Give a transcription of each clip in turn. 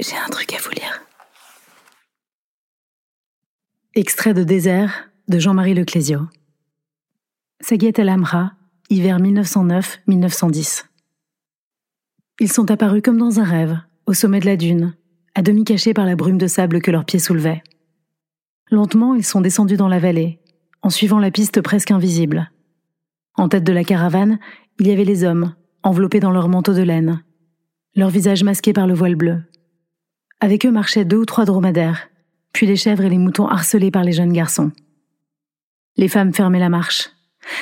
J'ai un truc à vous lire. Extrait de Désert de Jean-Marie Leclésio. Saguet El Amra, hiver 1909-1910. Ils sont apparus comme dans un rêve, au sommet de la dune, à demi cachés par la brume de sable que leurs pieds soulevaient. Lentement, ils sont descendus dans la vallée, en suivant la piste presque invisible. En tête de la caravane, il y avait les hommes, enveloppés dans leurs manteaux de laine, leurs visages masqués par le voile bleu. Avec eux marchaient deux ou trois dromadaires, puis les chèvres et les moutons harcelés par les jeunes garçons. Les femmes fermaient la marche.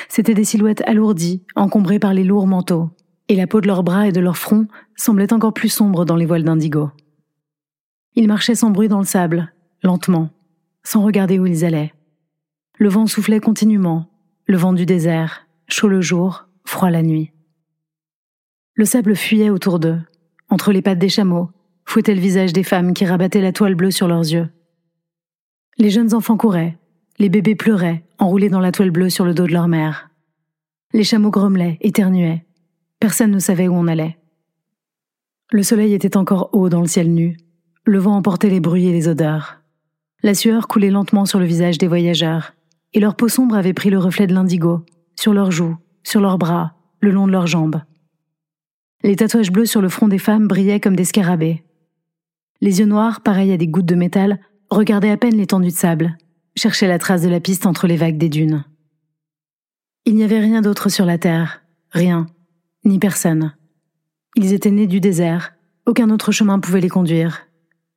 C'étaient des silhouettes alourdies, encombrées par les lourds manteaux, et la peau de leurs bras et de leurs fronts semblait encore plus sombre dans les voiles d'indigo. Ils marchaient sans bruit dans le sable, lentement, sans regarder où ils allaient. Le vent soufflait continuellement, le vent du désert, chaud le jour, froid la nuit. Le sable fuyait autour d'eux, entre les pattes des chameaux, fouettait le visage des femmes qui rabattaient la toile bleue sur leurs yeux. Les jeunes enfants couraient, les bébés pleuraient, enroulés dans la toile bleue sur le dos de leur mère. Les chameaux grommelaient, éternuaient. Personne ne savait où on allait. Le soleil était encore haut dans le ciel nu. Le vent emportait les bruits et les odeurs. La sueur coulait lentement sur le visage des voyageurs, et leur peau sombre avait pris le reflet de l'indigo, sur leurs joues, sur leurs bras, le long de leurs jambes. Les tatouages bleus sur le front des femmes brillaient comme des scarabées. Les yeux noirs, pareils à des gouttes de métal, regardaient à peine l'étendue de sable, cherchaient la trace de la piste entre les vagues des dunes. Il n'y avait rien d'autre sur la terre, rien, ni personne. Ils étaient nés du désert, aucun autre chemin pouvait les conduire.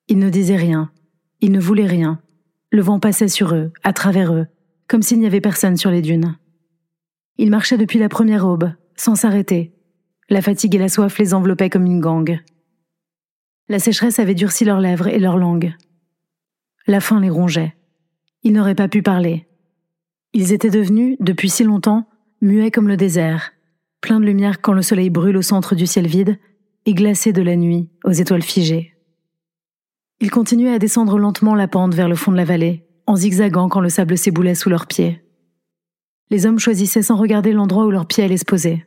Ils ne disaient rien, ils ne voulaient rien. Le vent passait sur eux, à travers eux, comme s'il n'y avait personne sur les dunes. Ils marchaient depuis la première aube, sans s'arrêter. La fatigue et la soif les enveloppaient comme une gangue. La sécheresse avait durci leurs lèvres et leurs langues. La faim les rongeait. Ils n'auraient pas pu parler. Ils étaient devenus, depuis si longtemps, muets comme le désert, pleins de lumière quand le soleil brûle au centre du ciel vide, et glacés de la nuit aux étoiles figées. Ils continuaient à descendre lentement la pente vers le fond de la vallée, en zigzagant quand le sable s'éboulait sous leurs pieds. Les hommes choisissaient sans regarder l'endroit où leurs pieds allaient se poser.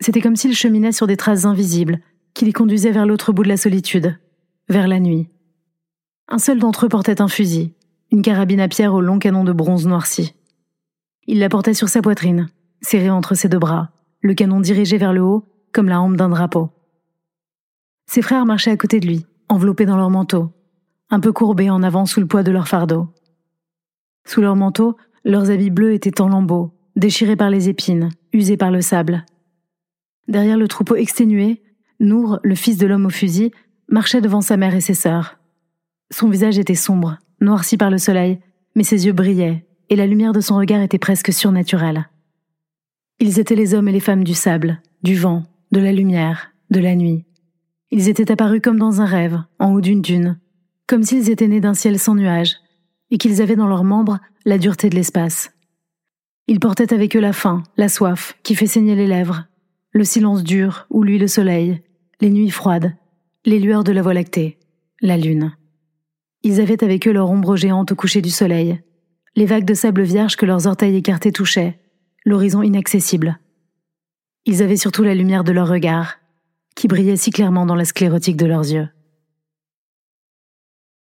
C'était comme s'ils cheminaient sur des traces invisibles, qui les conduisaient vers l'autre bout de la solitude, vers la nuit. Un seul d'entre eux portait un fusil, une carabine à pierre au long canon de bronze noirci. Il la portait sur sa poitrine, serrée entre ses deux bras, le canon dirigé vers le haut, comme la hampe d'un drapeau. Ses frères marchaient à côté de lui, enveloppés dans leur manteau, un peu courbés en avant sous le poids de leur fardeau. Sous leur manteau, leurs habits bleus étaient en lambeaux, déchirés par les épines, usés par le sable. Derrière le troupeau exténué, Nour, le fils de l'homme au fusil, marchait devant sa mère et ses sœurs. Son visage était sombre, noirci par le soleil, mais ses yeux brillaient, et la lumière de son regard était presque surnaturelle. Ils étaient les hommes et les femmes du sable, du vent, de la lumière, de la nuit. Ils étaient apparus comme dans un rêve, en haut d'une dune, comme s'ils étaient nés d'un ciel sans nuages, et qu'ils avaient dans leurs membres la dureté de l'espace. Ils portaient avec eux la faim, la soif, qui fait saigner les lèvres, le silence dur où luit le soleil, les nuits froides, les lueurs de la voie lactée, la lune. Ils avaient avec eux leur ombre géante au coucher du soleil, les vagues de sable vierge que leurs orteils écartés touchaient, l'horizon inaccessible. Ils avaient surtout la lumière de leur regard, qui brillait si clairement dans la sclérotique de leurs yeux.